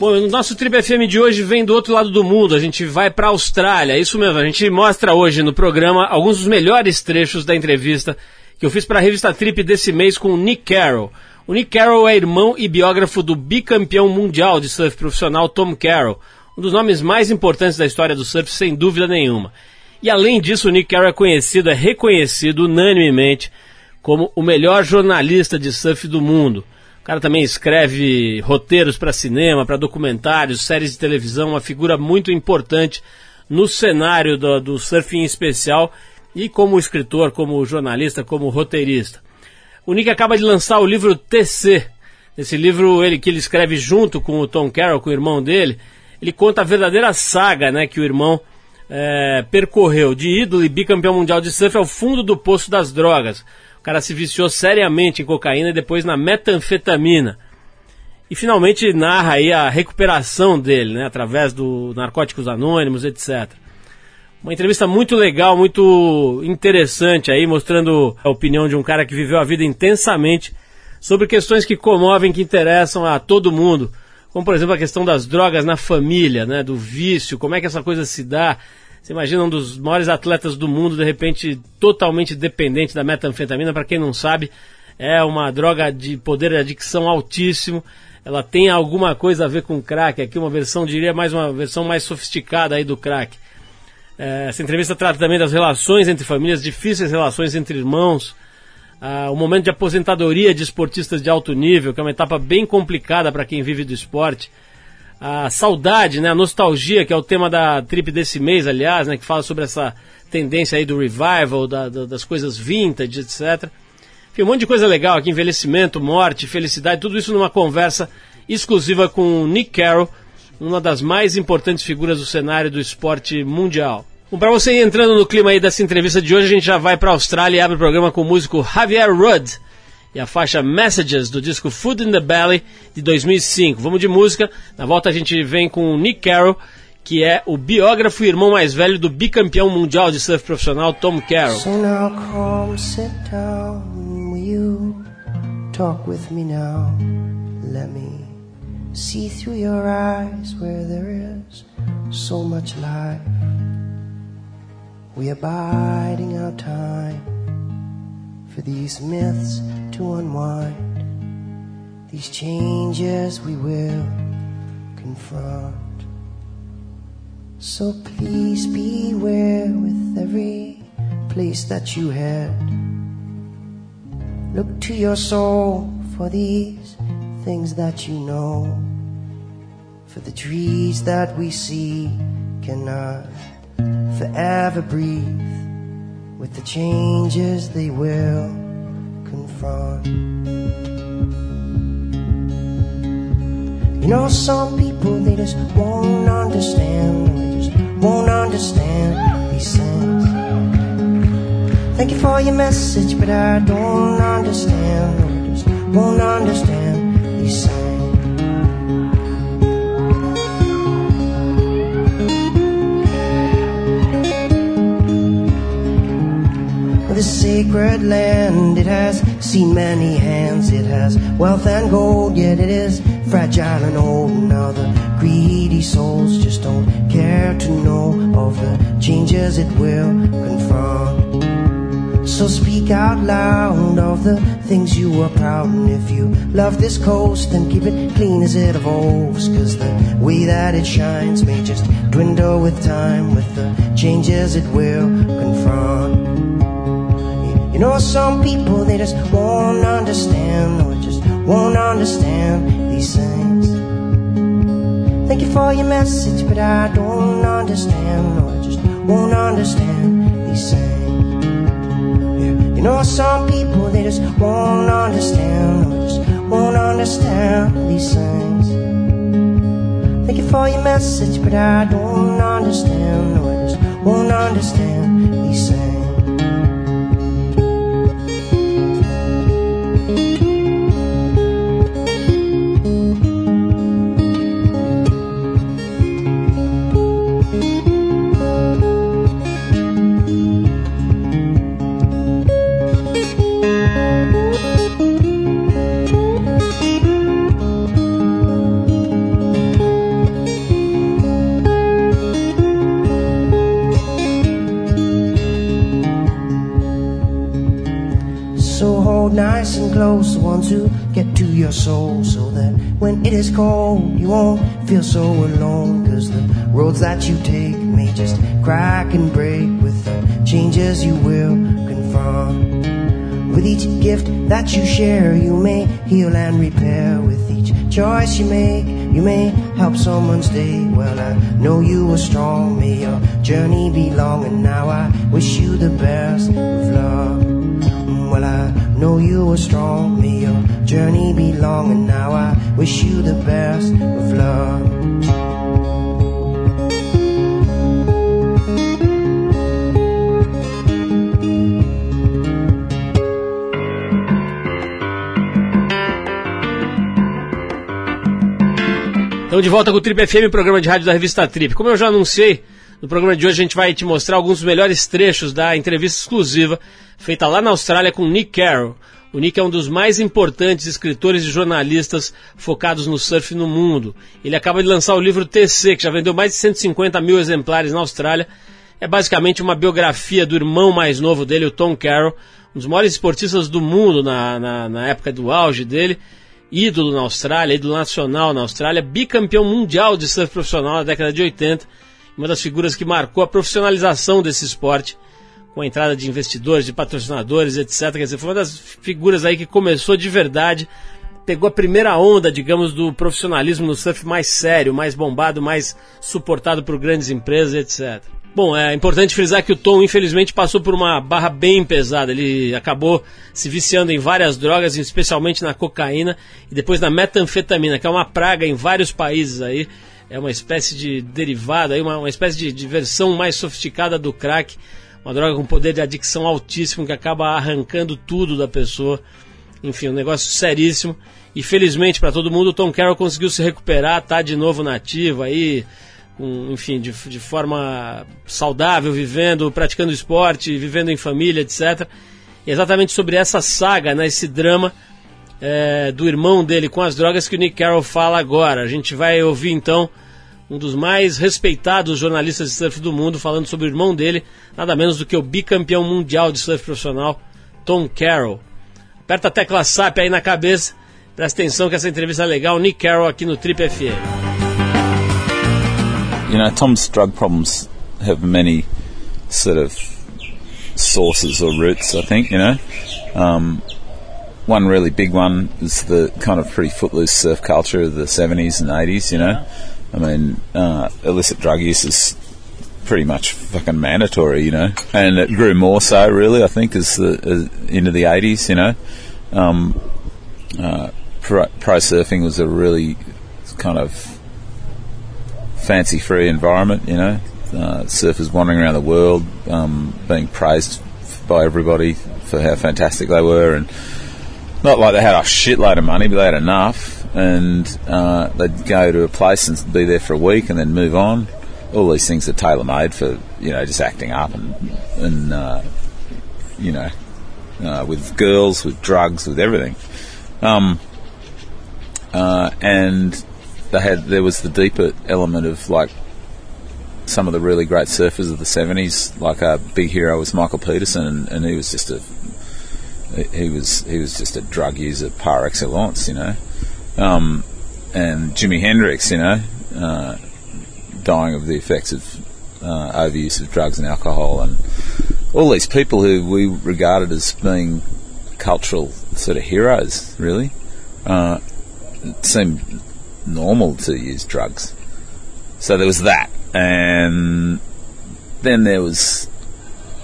Bom, o nosso Tribo FM de hoje vem do outro lado do mundo. A gente vai para a Austrália. Isso mesmo, a gente mostra hoje no programa alguns dos melhores trechos da entrevista que eu fiz para a revista Trip desse mês com o Nick Carroll. O Nick Carroll é irmão e biógrafo do bicampeão mundial de surf profissional Tom Carroll, um dos nomes mais importantes da história do surf, sem dúvida nenhuma. E além disso, o Nick Carroll é conhecido, é reconhecido unanimemente como o melhor jornalista de surf do mundo. O cara também escreve roteiros para cinema, para documentários, séries de televisão, uma figura muito importante no cenário do, do surf em especial e como escritor, como jornalista, como roteirista. O Nick acaba de lançar o livro TC. Esse livro ele que ele escreve junto com o Tom Carroll, com o irmão dele, ele conta a verdadeira saga né, que o irmão é, percorreu de ídolo e bicampeão mundial de surf ao fundo do poço das drogas cara se viciou seriamente em cocaína e depois na metanfetamina. E finalmente narra aí a recuperação dele, né, através do Narcóticos Anônimos, etc. Uma entrevista muito legal, muito interessante aí, mostrando a opinião de um cara que viveu a vida intensamente sobre questões que comovem, que interessam a todo mundo. Como, por exemplo, a questão das drogas na família, né, do vício, como é que essa coisa se dá, você imagina um dos maiores atletas do mundo, de repente, totalmente dependente da metanfetamina. Para quem não sabe, é uma droga de poder de adicção altíssimo. Ela tem alguma coisa a ver com crack. Aqui uma versão, diria, mais uma versão mais sofisticada aí do crack. É, essa entrevista trata também das relações entre famílias, difíceis relações entre irmãos. Ah, o momento de aposentadoria de esportistas de alto nível, que é uma etapa bem complicada para quem vive do esporte a saudade, né, a nostalgia, que é o tema da trip desse mês, aliás, né, que fala sobre essa tendência aí do revival, da, da, das coisas vintage, etc. Enfim, um monte de coisa legal aqui, envelhecimento, morte, felicidade, tudo isso numa conversa exclusiva com Nick Carroll, uma das mais importantes figuras do cenário do esporte mundial. Bom, para você ir entrando no clima aí dessa entrevista de hoje, a gente já vai para a Austrália e abre o programa com o músico Javier Rudd, e a faixa Messages do disco Food in the Belly de 2005. Vamos de música. Na volta a gente vem com o Nick Carroll, que é o biógrafo e irmão mais velho do bicampeão mundial de surf profissional Tom Carroll. So now come sit down, will you talk with me now? Let me see through your eyes where there is so much life. We are biding our time for these myths to unwind. These changes we will confront. So please beware with every place that you head. Look to your soul for these things that you know. For the trees that we see cannot forever breathe with the changes they will confront. You know, some people they just won't understand, they just won't understand these things. Thank you for your message, but I don't understand, I just won't understand these things. Sacred land. It has seen many hands, it has wealth and gold, yet it is fragile and old. Now the greedy souls just don't care to know of the changes it will confront. So speak out loud of the things you are proud and if you love this coast then keep it clean as it evolves cause the way that it shines may just dwindle with time with the changes it will confront. You know, some people they just won't understand, or just won't understand these things. Thank you for your message, but I don't understand, or just won't understand these things. Yeah. You know, some people they just won't understand, or just won't understand these things. Thank you for your message, but I don't understand, or just won't understand these things. Is cold, you won't feel so alone. Cause the roads that you take may just crack and break with the changes you will confront. With each gift that you share, you may heal and repair. With each choice you make, you may help someone stay. Well, I know you are strong, may your journey be long, and now I wish you the best of luck. Mm, well, I know you are strong, may your journey be long, and now I wish you the best of luck. Estamos de volta com o Trip FM, programa de rádio da revista Trip. Como eu já anunciei, no programa de hoje a gente vai te mostrar alguns dos melhores trechos da entrevista exclusiva feita lá na Austrália com Nick Carroll. O Nick é um dos mais importantes escritores e jornalistas focados no surf no mundo. Ele acaba de lançar o livro TC, que já vendeu mais de 150 mil exemplares na Austrália. É basicamente uma biografia do irmão mais novo dele, o Tom Carroll, um dos maiores esportistas do mundo na, na, na época do auge dele ídolo na Austrália, ídolo nacional na Austrália, bicampeão mundial de surf profissional na década de 80, uma das figuras que marcou a profissionalização desse esporte, com a entrada de investidores, de patrocinadores, etc. Quer dizer, foi uma das figuras aí que começou de verdade, pegou a primeira onda, digamos, do profissionalismo no surf mais sério, mais bombado, mais suportado por grandes empresas, etc. Bom, é importante frisar que o Tom, infelizmente, passou por uma barra bem pesada. Ele acabou se viciando em várias drogas, especialmente na cocaína e depois na metanfetamina, que é uma praga em vários países aí. É uma espécie de derivado, aí, uma, uma espécie de, de versão mais sofisticada do crack. Uma droga com poder de adicção altíssimo que acaba arrancando tudo da pessoa. Enfim, um negócio seríssimo. E felizmente para todo mundo, o Tom Carroll conseguiu se recuperar, tá de novo nativo aí com, enfim, de, de forma saudável, vivendo, praticando esporte, vivendo em família, etc. E exatamente sobre essa saga, né, esse drama é, do irmão dele com as drogas que o Nick Carroll fala agora. A gente vai ouvir então um dos mais respeitados jornalistas de surf do mundo falando sobre o irmão dele, nada menos do que o bicampeão mundial de surf profissional, Tom Carroll. Aperta a tecla SAP aí na cabeça, presta atenção que essa entrevista é legal, Nick Carroll aqui no Trip FM. you know, Tom's drug problems have many sort of sources or roots. I think you know, um, one really big one is the kind of pretty footloose surf culture of the seventies and eighties. You know, I mean, uh, illicit drug use is pretty much fucking mandatory. You know, and it grew more so really. I think as the as into the eighties. You know. Um, uh, pro, pro surfing was a really kind of fancy free environment, you know. Uh, surfers wandering around the world, um, being praised by everybody for how fantastic they were, and not like they had a shitload of money, but they had enough, and uh, they'd go to a place and be there for a week and then move on. All these things are tailor made for you know just acting up and and uh, you know uh, with girls, with drugs, with everything. Um, uh, and they had there was the deeper element of like some of the really great surfers of the seventies. Like a big hero was Michael Peterson, and, and, he was just a he was he was just a drug user par excellence, you know. Um, and Jimi Hendrix, you know, uh, dying of the effects of uh, overuse of drugs and alcohol, and all these people who we regarded as being cultural sort of heroes, really, uh, seemed normal to use drugs. So there was that, and then there was,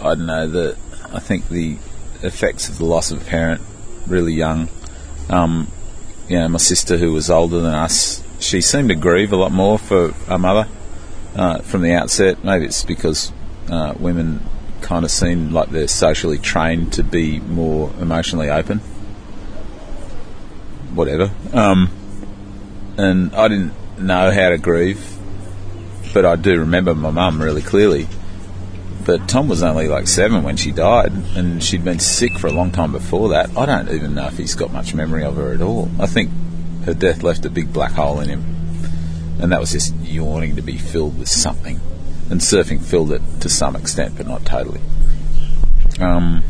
I don't know, the I think the effects of the loss of a parent really young. Um, you know, my sister who was older than us, she seemed to grieve a lot more for her mother uh, from the outset. Maybe it's because uh, women kind of seem like they're socially trained to be more emotionally open. Whatever. Um, and I didn't know how to grieve, but I do remember my mum really clearly. But Tom was only like seven when she died, and she'd been sick for a long time before that. I don't even know if he's got much memory of her at all. I think her death left a big black hole in him, and that was just yawning to be filled with something. And surfing filled it to some extent, but not totally. Um,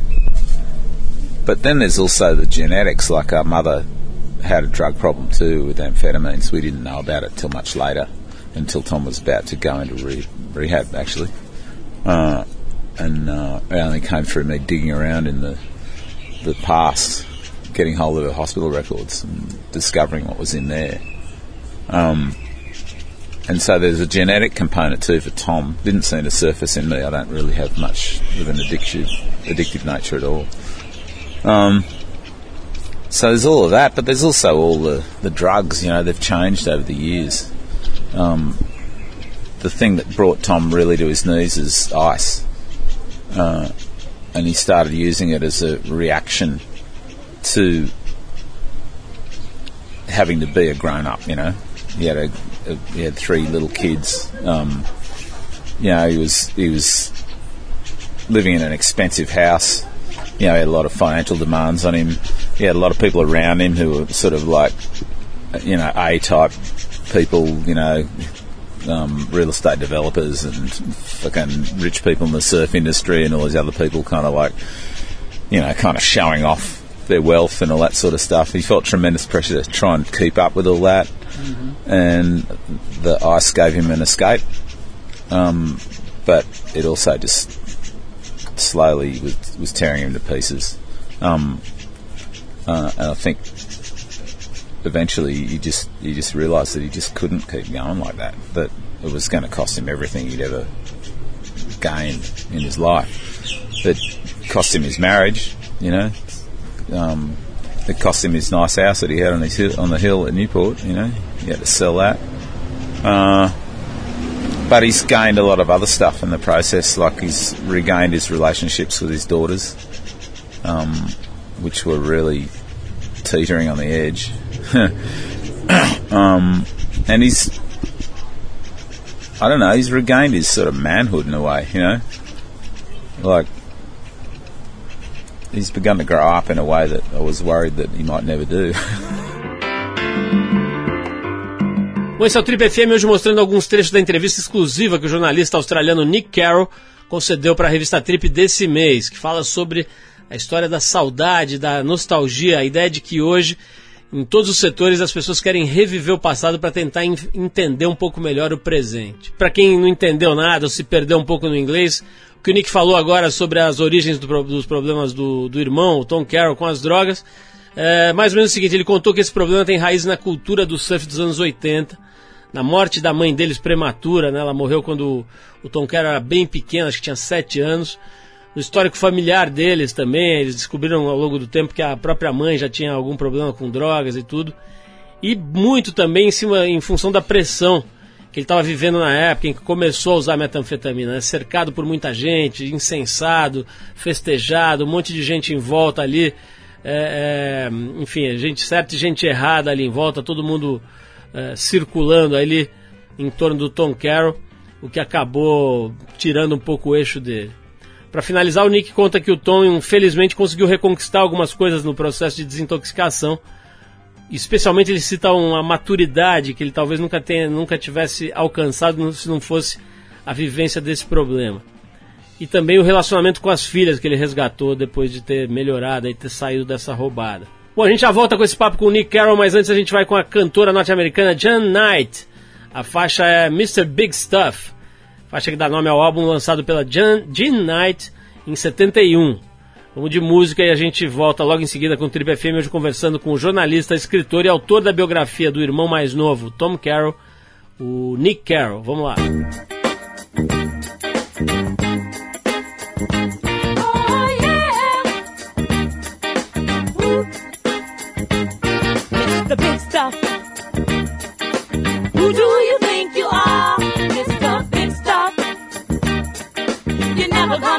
but then there's also the genetics. Like our mother had a drug problem too with amphetamines. We didn't know about it till much later, until Tom was about to go into re- rehab actually, uh, and uh, only came through me digging around in the the past, getting hold of her hospital records and discovering what was in there. Um, and so there's a genetic component too for Tom. Didn't seem to surface in me. I don't really have much of an addictive, addictive nature at all. Um, so there's all of that, but there's also all the, the drugs. You know, they've changed over the years. Um, the thing that brought Tom really to his knees is ice, uh, and he started using it as a reaction to having to be a grown up. You know, he had a, a he had three little kids. Um, you know, he was he was living in an expensive house. You know, he had a lot of financial demands on him. He had a lot of people around him who were sort of like, you know, A type people. You know, um, real estate developers and fucking rich people in the surf industry and all these other people kind of like, you know, kind of showing off their wealth and all that sort of stuff. He felt tremendous pressure to try and keep up with all that, mm-hmm. and the ice gave him an escape. Um, but it also just slowly was, was tearing him to pieces. Um, uh, and I think eventually he just he just realised that he just couldn't keep going like that. That it was going to cost him everything he'd ever gained in his life. It cost him his marriage, you know. Um, it cost him his nice house that he had on his hill, on the hill at Newport. You know, he had to sell that. Uh, but he's gained a lot of other stuff in the process, like he's regained his relationships with his daughters, um, which were really teetering on the edge. um, and he's, I don't know, he's regained his sort of manhood in a way, you know? Like, he's begun to grow up in a way that I was worried that he might never do. Bom, esse é o Trip FM hoje mostrando alguns trechos da entrevista exclusiva que o jornalista australiano Nick Carroll concedeu para a revista Trip desse mês, que fala sobre a história da saudade, da nostalgia, a ideia de que hoje, em todos os setores, as pessoas querem reviver o passado para tentar entender um pouco melhor o presente. Para quem não entendeu nada ou se perdeu um pouco no inglês, o que o Nick falou agora sobre as origens do, dos problemas do, do irmão, o Tom Carroll, com as drogas, é mais ou menos o seguinte: ele contou que esse problema tem raiz na cultura do surf dos anos 80 na morte da mãe deles prematura, né? Ela morreu quando o Tom Carroll era bem pequeno, acho que tinha 7 anos. No histórico familiar deles também, eles descobriram ao longo do tempo que a própria mãe já tinha algum problema com drogas e tudo. E muito também em cima, em função da pressão que ele estava vivendo na época em que começou a usar metanfetamina, né? cercado por muita gente, incensado, festejado, um monte de gente em volta ali, é, é, enfim, gente certa e gente errada ali em volta, todo mundo é, circulando ali em torno do Tom Carroll, o que acabou tirando um pouco o eixo dele. Para finalizar, o Nick conta que o Tom, infelizmente, conseguiu reconquistar algumas coisas no processo de desintoxicação. Especialmente ele cita uma maturidade que ele talvez nunca, tenha, nunca tivesse alcançado se não fosse a vivência desse problema. E também o relacionamento com as filhas que ele resgatou depois de ter melhorado e ter saído dessa roubada. Bom, a gente já volta com esse papo com o Nick Carroll, mas antes a gente vai com a cantora norte-americana Jan Knight. A faixa é Mr. Big Stuff, faixa que dá nome ao álbum lançado pela Jean Knight em 71. Vamos de música e a gente volta logo em seguida com o Trip FM, hoje conversando com o jornalista, escritor e autor da biografia do irmão mais novo, Tom Carroll, o Nick Carroll. Vamos lá.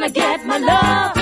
Gonna get my love.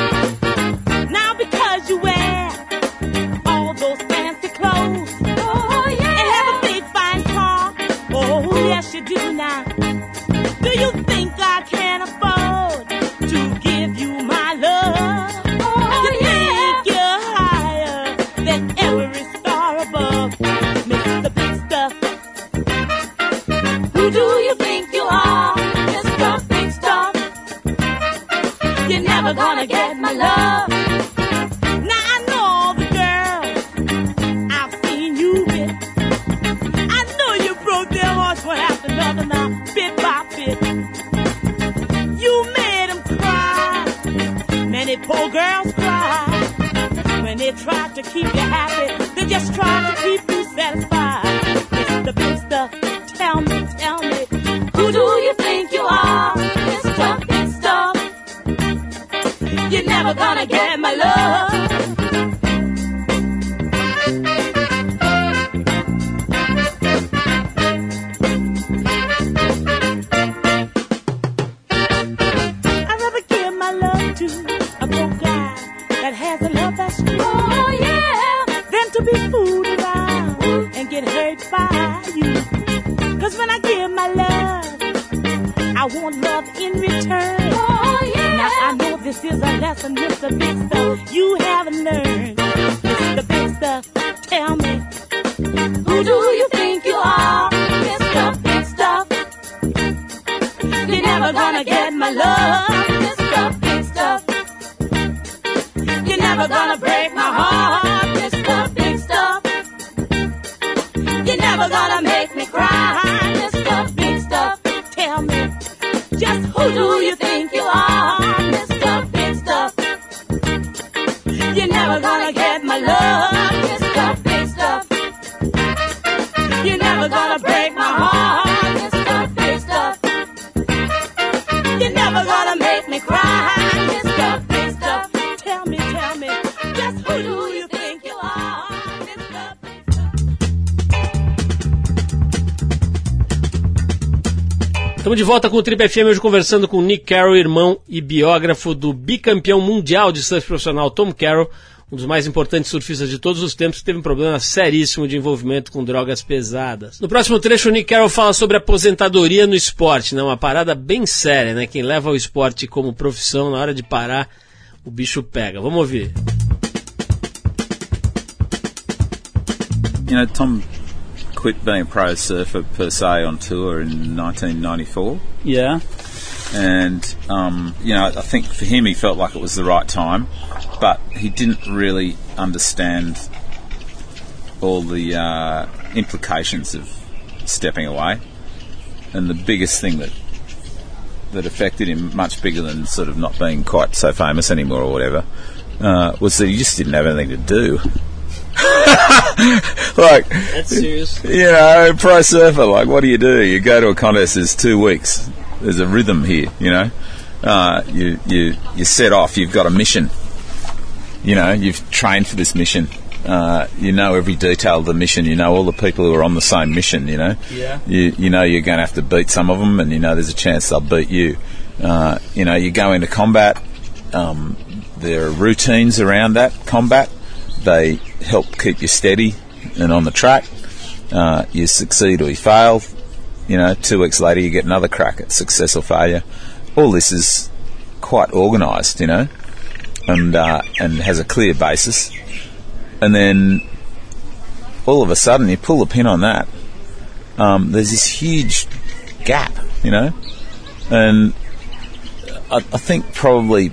Estamos de volta com o Trip FM hoje conversando com Nick Carroll, irmão e biógrafo do bicampeão mundial de surf profissional Tom Carroll, um dos mais importantes surfistas de todos os tempos, que teve um problema seríssimo de envolvimento com drogas pesadas. No próximo trecho, o Nick Carroll fala sobre aposentadoria no esporte, né? uma parada bem séria, né? Quem leva o esporte como profissão, na hora de parar, o bicho pega. Vamos ouvir. You know, Tom quit being a pro surfer per se on tour in 1994. Yeah. and um, you know, I think for him, he felt like it was the right time, but he didn't really understand all the uh, implications of stepping away. And the biggest thing that that affected him, much bigger than sort of not being quite so famous anymore or whatever, uh, was that he just didn't have anything to do. like, That's serious. you know, pro surfer, like, what do you do? You go to a contest, there's two weeks. There's a rhythm here, you know. Uh, you, you, you set off, you've got a mission. You know, you've trained for this mission. Uh, you know every detail of the mission. You know all the people who are on the same mission, you know. Yeah. You, you know you're going to have to beat some of them, and you know there's a chance they'll beat you. Uh, you know, you go into combat. Um, there are routines around that combat. They help keep you steady and on the track. Uh, you succeed or you fail. You know, two weeks later you get another crack at success or failure. All this is quite organised, you know, and uh, and has a clear basis. And then all of a sudden you pull the pin on that. Um, there's this huge gap, you know, and I, I think probably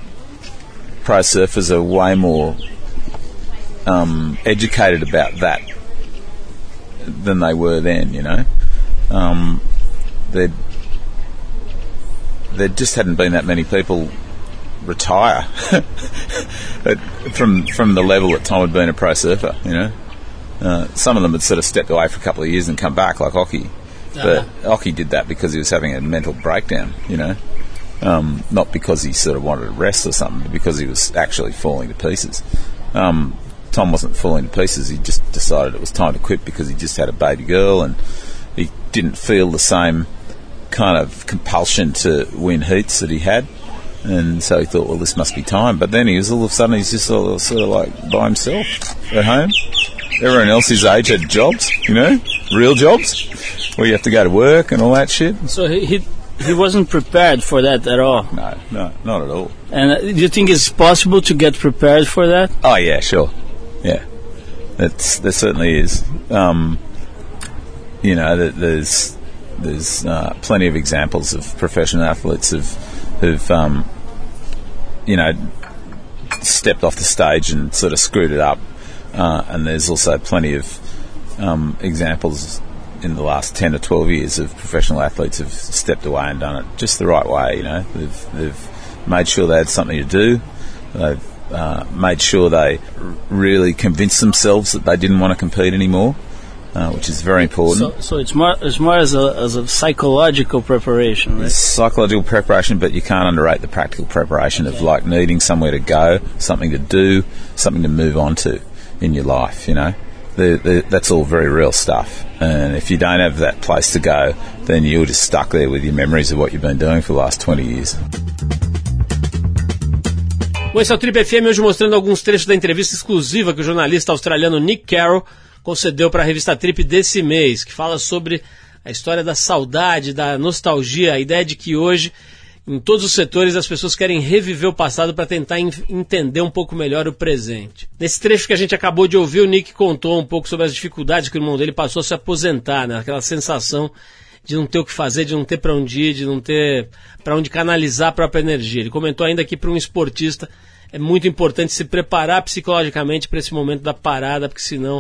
pro surfers are way more um, educated about that than they were then. You know, um, there there just hadn't been that many people retire from from the level that Tom had been a pro surfer. You know, uh, some of them had sort of stepped away for a couple of years and come back, like Occy. But Occy did that because he was having a mental breakdown. You know. Um, not because he sort of wanted to rest or something, but because he was actually falling to pieces. Um, Tom wasn't falling to pieces. He just decided it was time to quit because he just had a baby girl and he didn't feel the same kind of compulsion to win heats that he had. And so he thought, well, this must be time. But then he was all of a sudden, he's just all, sort of like by himself at home. Everyone else his age had jobs, you know, real jobs, where you have to go to work and all that shit. So he, he he wasn't prepared for that at all. No, no, not at all. And uh, do you think it's possible to get prepared for that? Oh yeah, sure. Yeah, it's there certainly is. Um, you know, th- there's there's uh, plenty of examples of professional athletes who've who've um, you know stepped off the stage and sort of screwed it up, uh, and there's also plenty of um, examples in the last 10 or 12 years of professional athletes have stepped away and done it just the right way. You know, they've, they've made sure they had something to do. They've uh, made sure they really convinced themselves that they didn't want to compete anymore, uh, which is very important. So, so it's more it's more as a as a psychological preparation, right? It's psychological preparation, but you can't underrate the practical preparation of like needing somewhere to go, something to do, something to move on to in your life. You know, the, the, that's all very real stuff. And if you don't have that place to go, then you're just stuck there with your memories of what you've been doing for the last 20 years. Bom, esse é o Trip FM hoje mostrando alguns trechos da entrevista exclusiva que o jornalista australiano Nick Carroll concedeu para a revista Trip desse mês, que fala sobre a história da saudade, da nostalgia, a ideia de que hoje, em todos os setores, as pessoas querem reviver o passado para tentar entender um pouco melhor o presente. Nesse trecho que a gente acabou de ouvir, o Nick contou um pouco sobre as dificuldades que o irmão dele passou a se aposentar, né? aquela sensação de não ter o que fazer, de não ter para onde ir, de não ter para onde canalizar a própria energia. Ele comentou ainda que para um esportista é muito importante se preparar psicologicamente para esse momento da parada, porque senão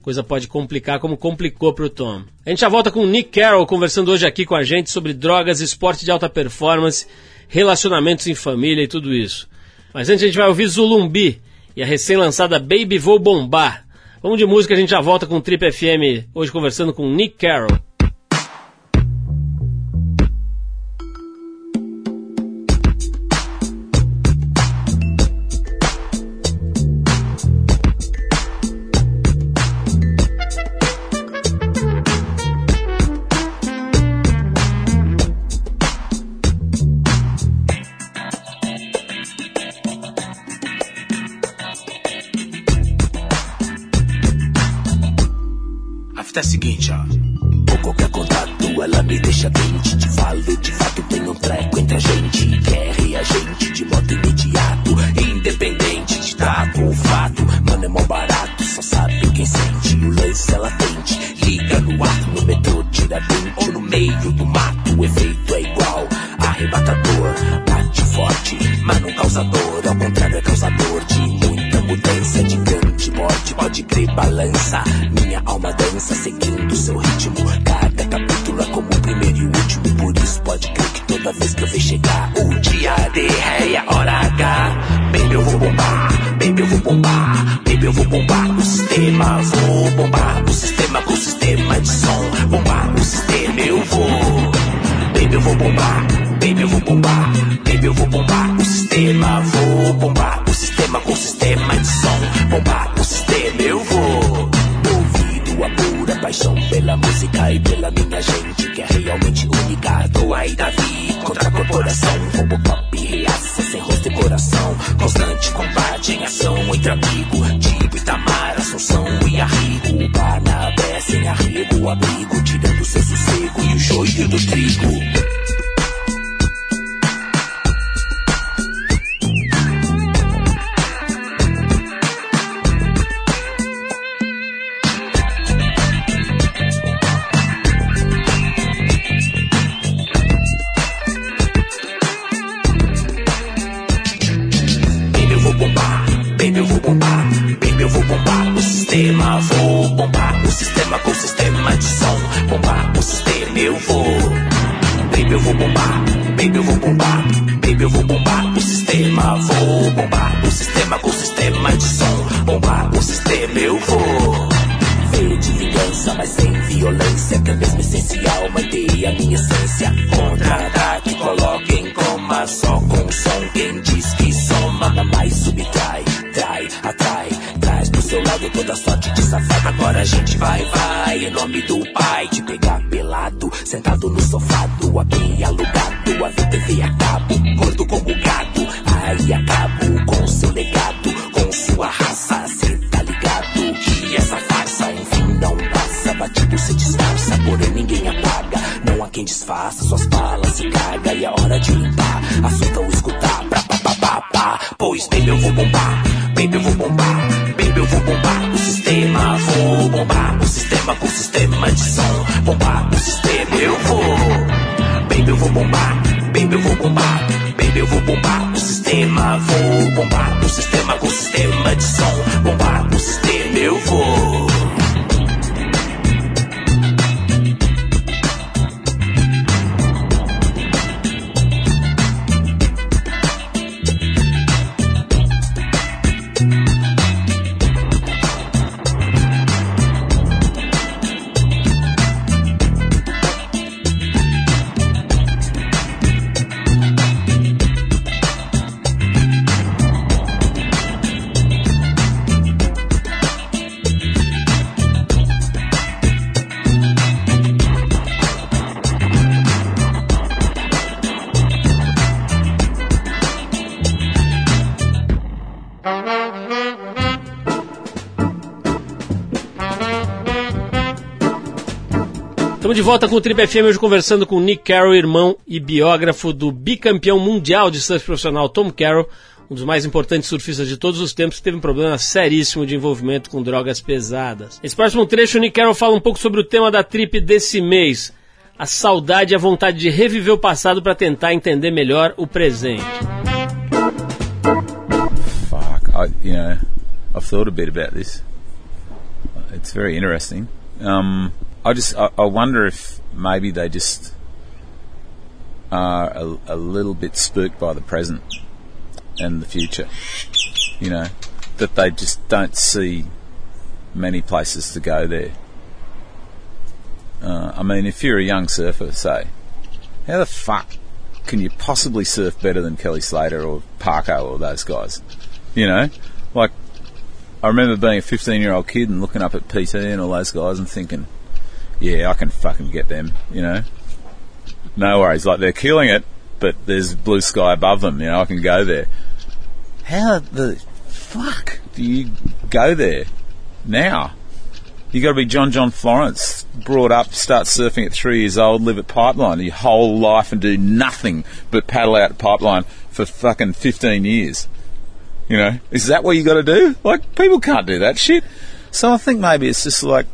a coisa pode complicar, como complicou para o Tom. A gente já volta com o Nick Carroll conversando hoje aqui com a gente sobre drogas, esporte de alta performance, relacionamentos em família e tudo isso. Mas antes a gente vai ouvir Zulumbi e a recém-lançada Baby Vou Bombar. Vamos de música, a gente já volta com o Trip FM hoje conversando com o Nick Carroll. Paixão pela música e pela minha gente que é realmente única. Tô aí, Davi, contra a corporação. Robocop, reaça, sem rosto e coração. Constante combate em ação entre amigo. Tipo Itamar, Assunção e Arrigo. Barnabé, sem arrego, abrigo. Tirando seu sossego e o joio do trigo. Violência, que é mesmo essencial. Manter a minha essência. Contra-ataque, coloca em coma. Só com som, quem diz que soma, mais subtrai, trai, atrai. Traz pro seu lado toda sorte de safado. Agora a gente vai, vai, em nome do pai. Te pegar pelado, sentado no sofá quem disfarça, suas balas se caga. E é hora de limpar, assunto ou escutar. Pra pá, pá, pá, pá. Pois, baby, eu vou bombar. Baby, eu vou bombar. Baby, eu vou bombar o sistema. Vou bombar o sistema com sistema de som. Bombar o sistema, eu vou. Baby, eu vou bombar. Baby, eu vou bombar. Baby, eu vou bombar o sistema. Vou bombar o sistema com sistema de som. Bombar o sistema, eu vou. Volta com o Trip FM hoje conversando com Nick Carroll, irmão e biógrafo do bicampeão mundial de surf profissional Tom Carroll, um dos mais importantes surfistas de todos os tempos, que teve um problema seríssimo de envolvimento com drogas pesadas. Nesse próximo trecho, o Nick Carroll fala um pouco sobre o tema da trip desse mês, a saudade e a vontade de reviver o passado para tentar entender melhor o presente. Fuck, I, you know, I've thought a bit about this. It's very interesting. Um, I just, I, I wonder if maybe they just are a, a little bit spooked by the present and the future. You know, that they just don't see many places to go there. Uh, I mean, if you're a young surfer, say, how the fuck can you possibly surf better than Kelly Slater or Parko or those guys? You know, like I remember being a 15 year old kid and looking up at PT and all those guys and thinking, yeah, I can fucking get them. You know, no worries. Like they're killing it, but there's blue sky above them. You know, I can go there. How the fuck do you go there now? You got to be John John Florence, brought up, start surfing at three years old, live at Pipeline your whole life and do nothing but paddle out Pipeline for fucking 15 years. You know, is that what you got to do? Like, people can't do that shit. So I think maybe it's just like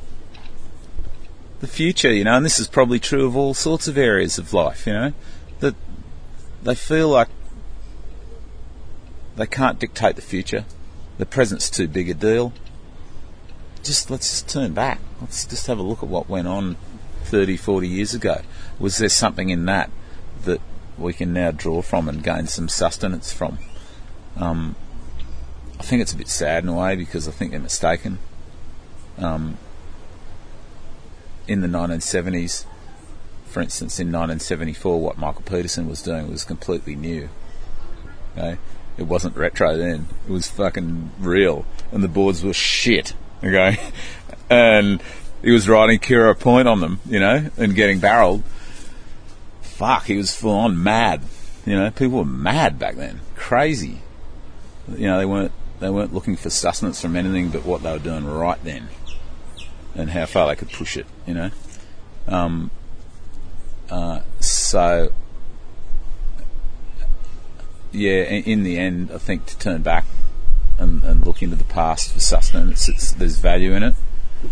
the future, you know, and this is probably true of all sorts of areas of life, you know, that they feel like they can't dictate the future. The present's too big a deal. Just let's just turn back. Let's just have a look at what went on 30, 40 years ago. Was there something in that that we can now draw from and gain some sustenance from? Um, I think it's a bit sad in a way because I think they're mistaken. Um, in the 1970s, for instance, in 1974, what Michael Peterson was doing was completely new. Okay? It wasn't retro then. It was fucking real. And the boards were shit. Okay? And he was riding Kirra Point on them, you know, and getting barreled. Fuck, he was full on mad. You know, people were mad back then. Crazy. You know, they weren't they weren't looking for sustenance from anything but what they were doing right then. And how far they could push it, you know. Um, uh, so yeah, in, in the end, I think to turn back and, and look into the past for sustenance, it's, there's value in it.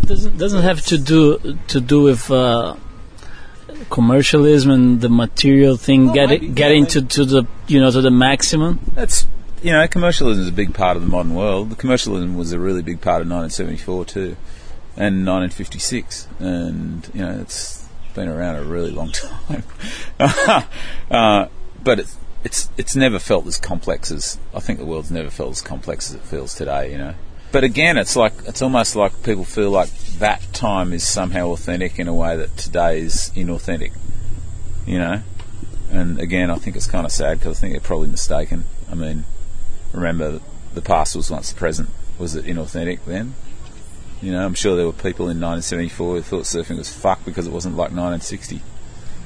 doesn't doesn't have to do to do with uh, commercialism and the material thing Well, get it, getting to, to the you know to the maximum That's you know, commercialism is a big part of the modern world. The commercialism was a really big part of 1974 too, and 1956, and you know, it's been around a really long time. uh, but it's it's it's never felt as complex as I think the world's never felt as complex as it feels today. You know. But again, it's like it's almost like people feel like that time is somehow authentic in a way that today is inauthentic. You know, and again, I think it's kind of sad because I think they're probably mistaken. I mean, remember the past was once the present. Was it inauthentic then? You know, I'm sure there were people in 1974 who thought surfing was fuck because it wasn't like 1960.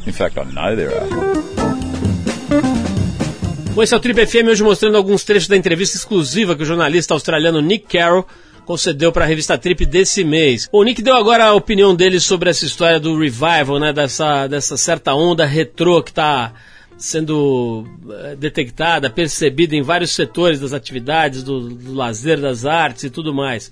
In fact, I know there are. Bom, esse é o Trip FM hoje mostrando alguns trechos da entrevista exclusiva que o jornalista australiano Nick Carroll concedeu para a revista Trip desse mês. O Nick deu agora a opinião dele sobre essa história do revival, né, dessa, dessa certa onda retrô que está sendo eh, detectada, percebida em vários setores das atividades, do, do lazer, das artes e tudo mais.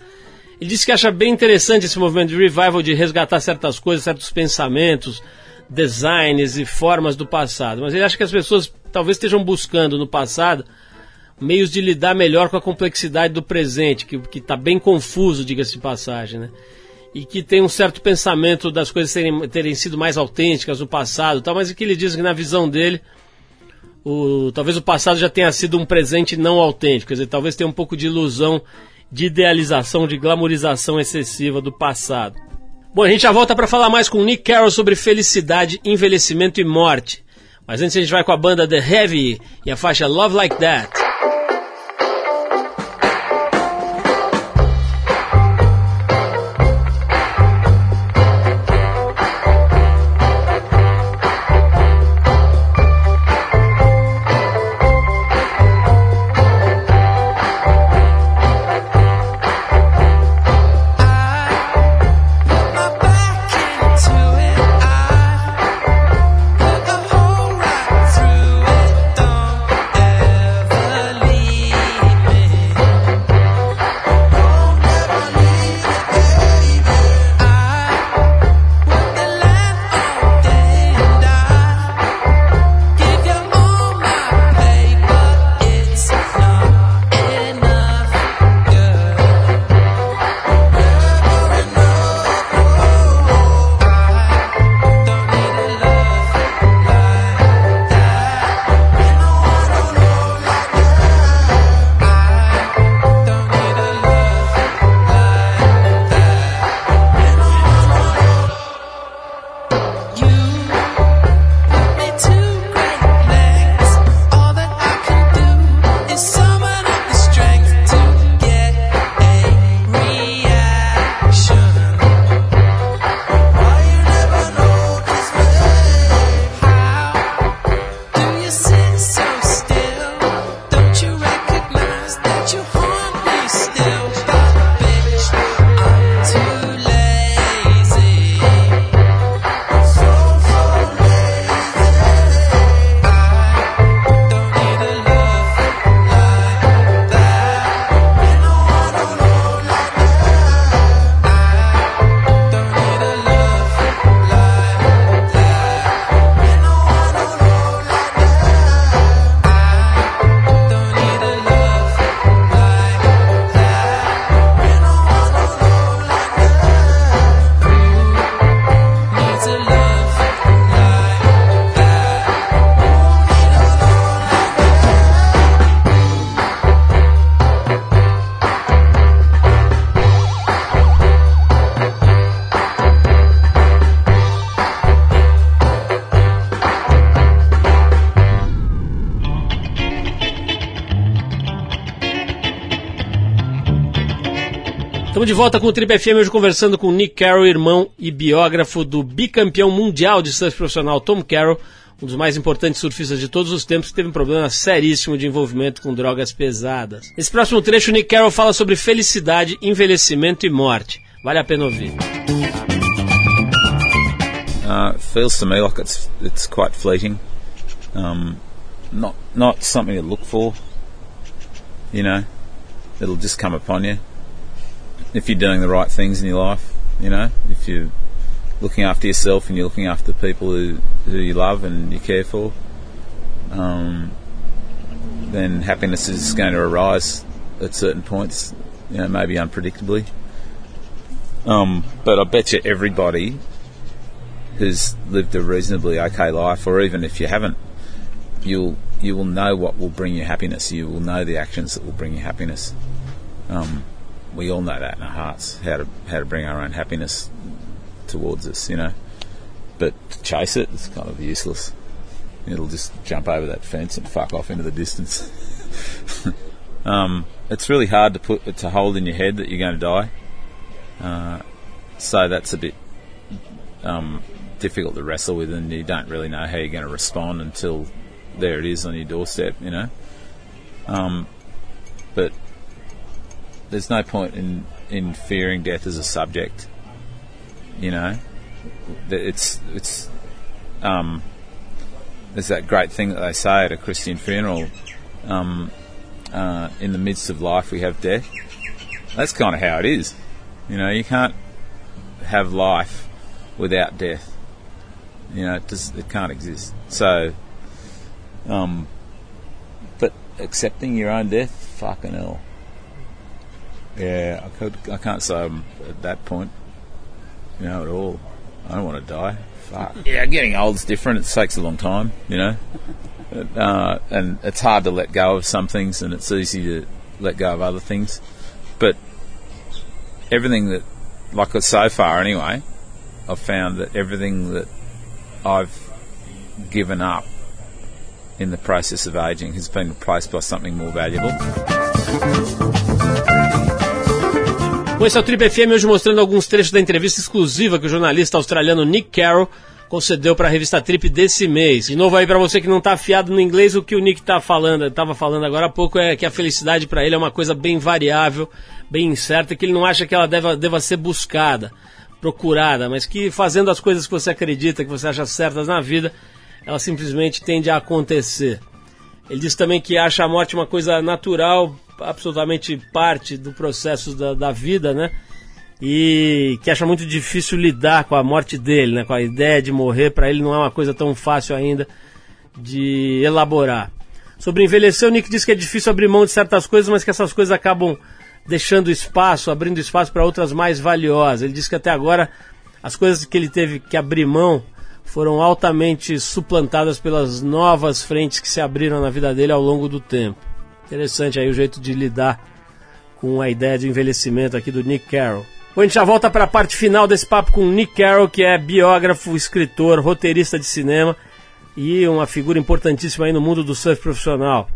Ele disse que acha bem interessante esse movimento de revival, de resgatar certas coisas, certos pensamentos, designs e formas do passado. Mas ele acha que as pessoas talvez estejam buscando no passado meios de lidar melhor com a complexidade do presente, que está bem confuso, diga-se de passagem, né? E que tem um certo pensamento das coisas terem, terem sido mais autênticas no passado, tal, mas que ele diz que na visão dele, o, talvez o passado já tenha sido um presente não autêntico, quer dizer, talvez tenha um pouco de ilusão, de idealização, de glamorização excessiva do passado. Bom, a gente já volta para falar mais com Nick Carroll sobre felicidade, envelhecimento e morte. Mas antes a gente vai com a banda The Heavy e a faixa Love Like That. Estamos de volta com o Trip FM hoje conversando com Nick Carroll, irmão e biógrafo do bicampeão mundial de surf profissional Tom Carroll, um dos mais importantes surfistas de todos os tempos que teve um problema seríssimo de envolvimento com drogas pesadas. Nesse próximo trecho, Nick Carroll fala sobre felicidade, envelhecimento e morte. Vale a pena ouvir. Uh, feels to me like it's it's quite fleeting. Um, not not something to look for. You know, it'll just come upon you if you're doing the right things in your life. You know, if you're looking after yourself and you're looking after the people who who you love and you care for. Um, then happiness is going to arise at certain points. You know, maybe unpredictably. Um, but I bet you everybody who's lived a reasonably okay life, or even if you haven't, you'll you will know what will bring you happiness. You will know the actions that will bring you happiness. Um, we all know that in our hearts how to how to bring our own happiness towards us, you know. But to chase it, it's kind of useless. It'll just jump over that fence and fuck off into the distance. um, it's really hard to put to hold in your head that you're going to die. Uh, so that's a bit um, difficult to wrestle with, and you don't really know how you're going to respond until there it is on your doorstep, you know. Um, but there's no point in, in fearing death as a subject, you know. It's it's um, there's that great thing that they say at a Christian funeral. Um, uh, in the midst of life, we have death. That's kind of how it is. You know, you can't have life without death. You know, it just it can't exist. So, um, but accepting your own death, fucking hell. Yeah, I could. I can't say I'm at that point. You know, at all. I don't want to die. Fuck. Yeah, getting old's different. It takes a long time. You know, uh, and it's hard to let go of some things, and it's easy to let go of other things. But everything that, like so far anyway, I've found that everything that I've given up in the process of aging has been replaced by something more valuable. Com esse é o Trip FM hoje mostrando alguns trechos da entrevista exclusiva que o jornalista australiano Nick Carroll concedeu para a revista Trip desse mês. De novo aí para você que não está afiado no inglês, o que o Nick tá falando, estava falando agora há pouco é que a felicidade para ele é uma coisa bem variável, bem incerta, que ele não acha que ela deva, deva ser buscada, procurada, mas que fazendo as coisas que você acredita, que você acha certas na vida, ela simplesmente tende a acontecer. Ele disse também que acha a morte uma coisa natural, absolutamente parte do processo da, da vida, né? E que acha muito difícil lidar com a morte dele, né? Com a ideia de morrer, para ele não é uma coisa tão fácil ainda de elaborar. Sobre envelhecer, o Nick diz que é difícil abrir mão de certas coisas, mas que essas coisas acabam deixando espaço, abrindo espaço para outras mais valiosas. Ele diz que até agora as coisas que ele teve que abrir mão foram altamente suplantadas pelas novas frentes que se abriram na vida dele ao longo do tempo. Interessante aí o jeito de lidar com a ideia de envelhecimento aqui do Nick Carroll. Bom, a gente já volta para a parte final desse papo com o Nick Carroll, que é biógrafo, escritor, roteirista de cinema e uma figura importantíssima aí no mundo do surf profissional.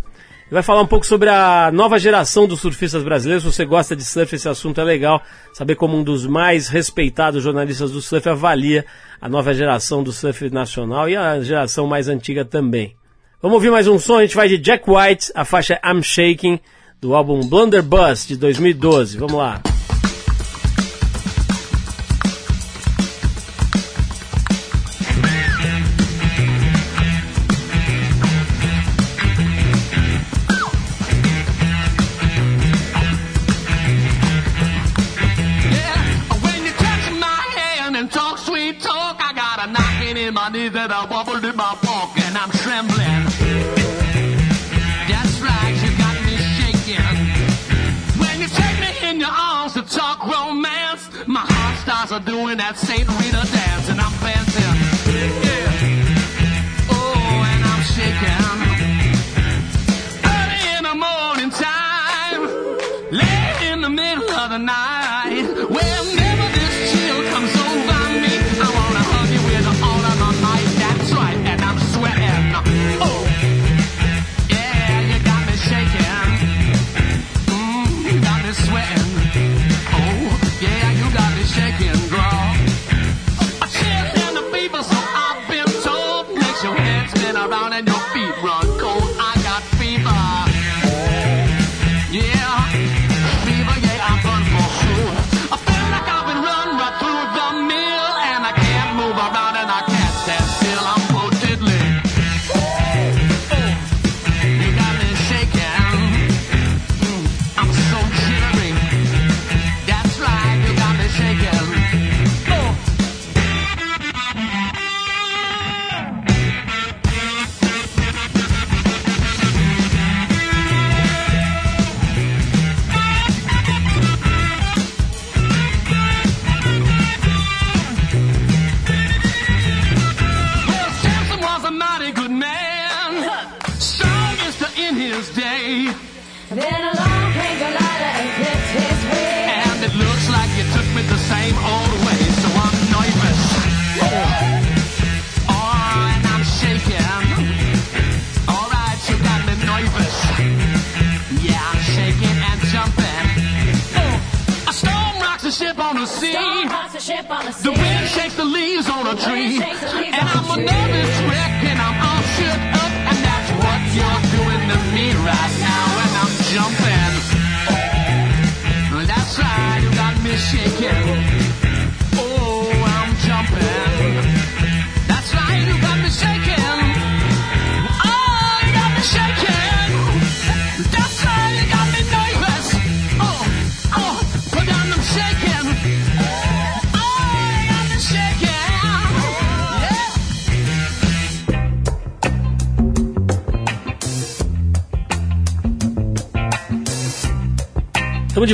Ele vai falar um pouco sobre a nova geração dos surfistas brasileiros. Se você gosta de surf, esse assunto é legal. Saber como um dos mais respeitados jornalistas do surf avalia a nova geração do surf nacional e a geração mais antiga também. Vamos ouvir mais um som, a gente vai de Jack White, a faixa I'm Shaking, do álbum Blunderbuss de 2012. Vamos lá. Doing that Saint Rita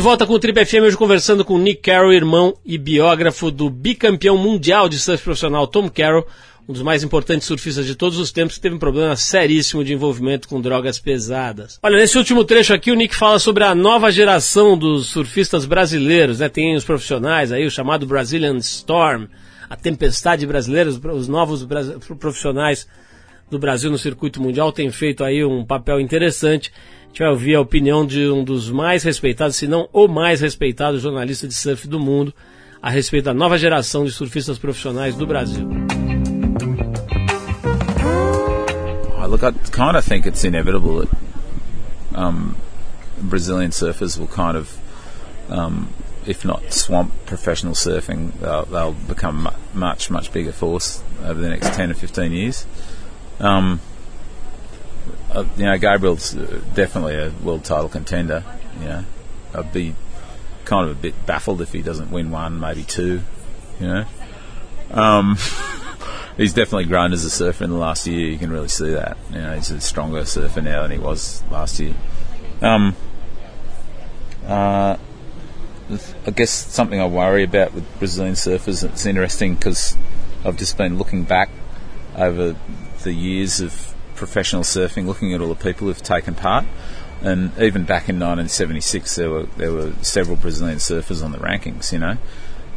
volta com o Trip FM hoje conversando com Nick Carroll, irmão e biógrafo do bicampeão mundial de surf profissional Tom Carroll, um dos mais importantes surfistas de todos os tempos, que teve um problema seríssimo de envolvimento com drogas pesadas. Olha, nesse último trecho aqui o Nick fala sobre a nova geração dos surfistas brasileiros, né? Tem os profissionais aí, o chamado Brazilian Storm, a tempestade brasileira, os- os novos profissionais do Brasil no circuito mundial têm feito aí um papel interessante. Gente vai ouvir a opinião de um dos mais respeitados, se não o mais respeitado jornalista de surf do mundo, a respeito da nova geração de surfistas profissionais do Brasil. Oh, look, I kind of think it's inevitable that um, Brazilian surfers will kind of, um, if not swamp professional surfing, they'll, they'll become mu- much, much bigger force over the next 10 or 15 years. Um, uh, you know, Gabriel's uh, definitely a world title contender. You know, I'd be kind of a bit baffled if he doesn't win one, maybe two. You know, um, he's definitely grown as a surfer in the last year. You can really see that. You know, he's a stronger surfer now than he was last year. Um, uh, I guess something I worry about with Brazilian surfers. It's interesting because I've just been looking back over the years of professional surfing, looking at all the people who've taken part. And even back in 1976, there were there were several Brazilian surfers on the rankings. You know,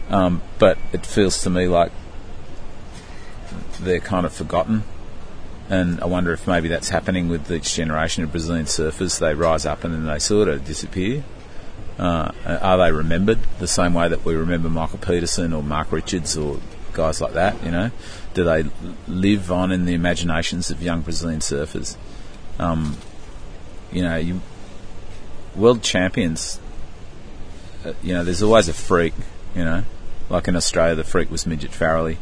um, but it feels to me like they're kind of forgotten. And I wonder if maybe that's happening with each generation of Brazilian surfers. They rise up and then they sort of disappear. Uh, are they remembered the same way that we remember Michael Peterson or Mark Richards or guys like that? You know, do they live on in the imaginations of young Brazilian surfers? Um, you know, you, world champions. Uh, you know, there's always a freak. You know, like in Australia, the freak was Midget Farrelly.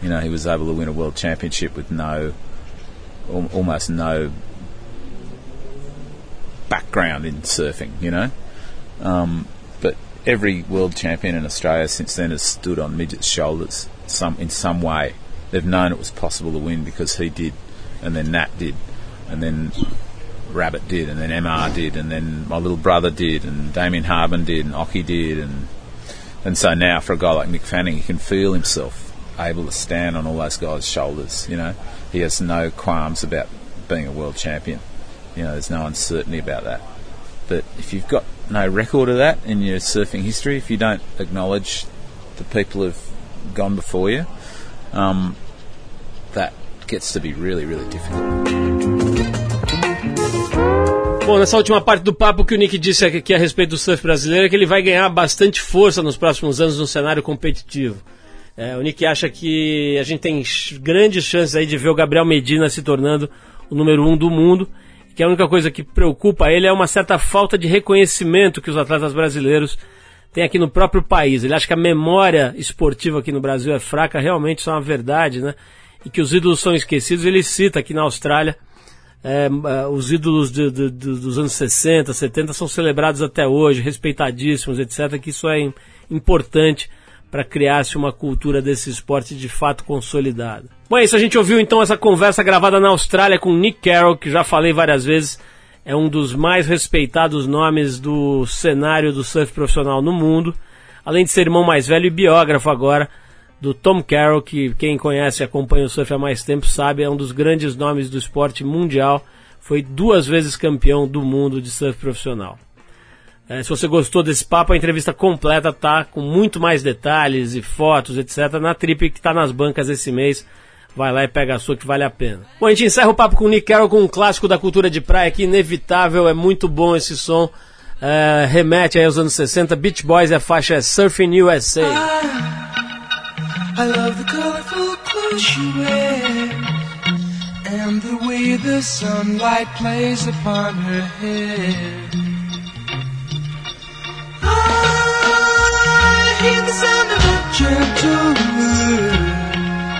You know, he was able to win a world championship with no, al- almost no background in surfing. You know, um, every world champion in Australia since then has stood on Midget's shoulders some in some way. They've known it was possible to win because he did, and then Nat did, and then Rabbit did, and then MR did, and then my little brother did, and Damien Hardman did, and Occy did, and and so now for a guy like Mick Fanning, he can feel himself able to stand on all those guys' shoulders. You know, he has no qualms about being a world champion. You know, there's no uncertainty about that. But if you've got no record of that in your surfing history, if you don't acknowledge the people who've gone before you, um, that gets to be really, really difficult. Bom, nessa última parte do papo, que o Nick disse aqui a respeito do surf brasileiro é que ele vai ganhar bastante força nos próximos anos no cenário competitivo. É, o Nick acha que a gente tem grandes chances aí de ver o Gabriel Medina se tornando o número um do mundo, que a única coisa que preocupa ele é uma certa falta de reconhecimento que os atletas brasileiros têm aqui no próprio país. Ele acha que a memória esportiva aqui no Brasil é fraca, realmente isso é uma verdade, né? E que os ídolos são esquecidos. Ele cita aqui na Austrália é, é, os ídolos de- de- de- dos anos 60, 70 são celebrados até hoje, respeitadíssimos, etc. Que isso é im- importante para criar-se uma cultura desse esporte de fato consolidada. Bom, é isso. A gente ouviu então essa conversa gravada na Austrália com Nick Carroll, que já falei várias vezes, é um dos mais respeitados nomes do cenário do surf profissional no mundo, além de ser irmão mais velho e biógrafo agora do Tom Carroll, que quem conhece e acompanha o surf há mais tempo sabe, é um dos grandes nomes do esporte mundial. Foi duas vezes campeão do mundo de surf profissional. É, se você gostou desse papo, a entrevista completa tá com muito mais detalhes e fotos, etc. na trip que está nas bancas esse mês. Vai lá e pega a sua que vale a pena. Bom, a gente encerra o papo com o Nick Carroll com um clássico da cultura de praia que inevitável, é muito bom esse som. É, remete aí aos anos 60, Beach Boys e a faixa é Surfing USA. I love the colorful clothes she wears and the way the sunlight plays upon her hair. I hear the sound of a gentle word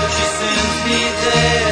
that she sends.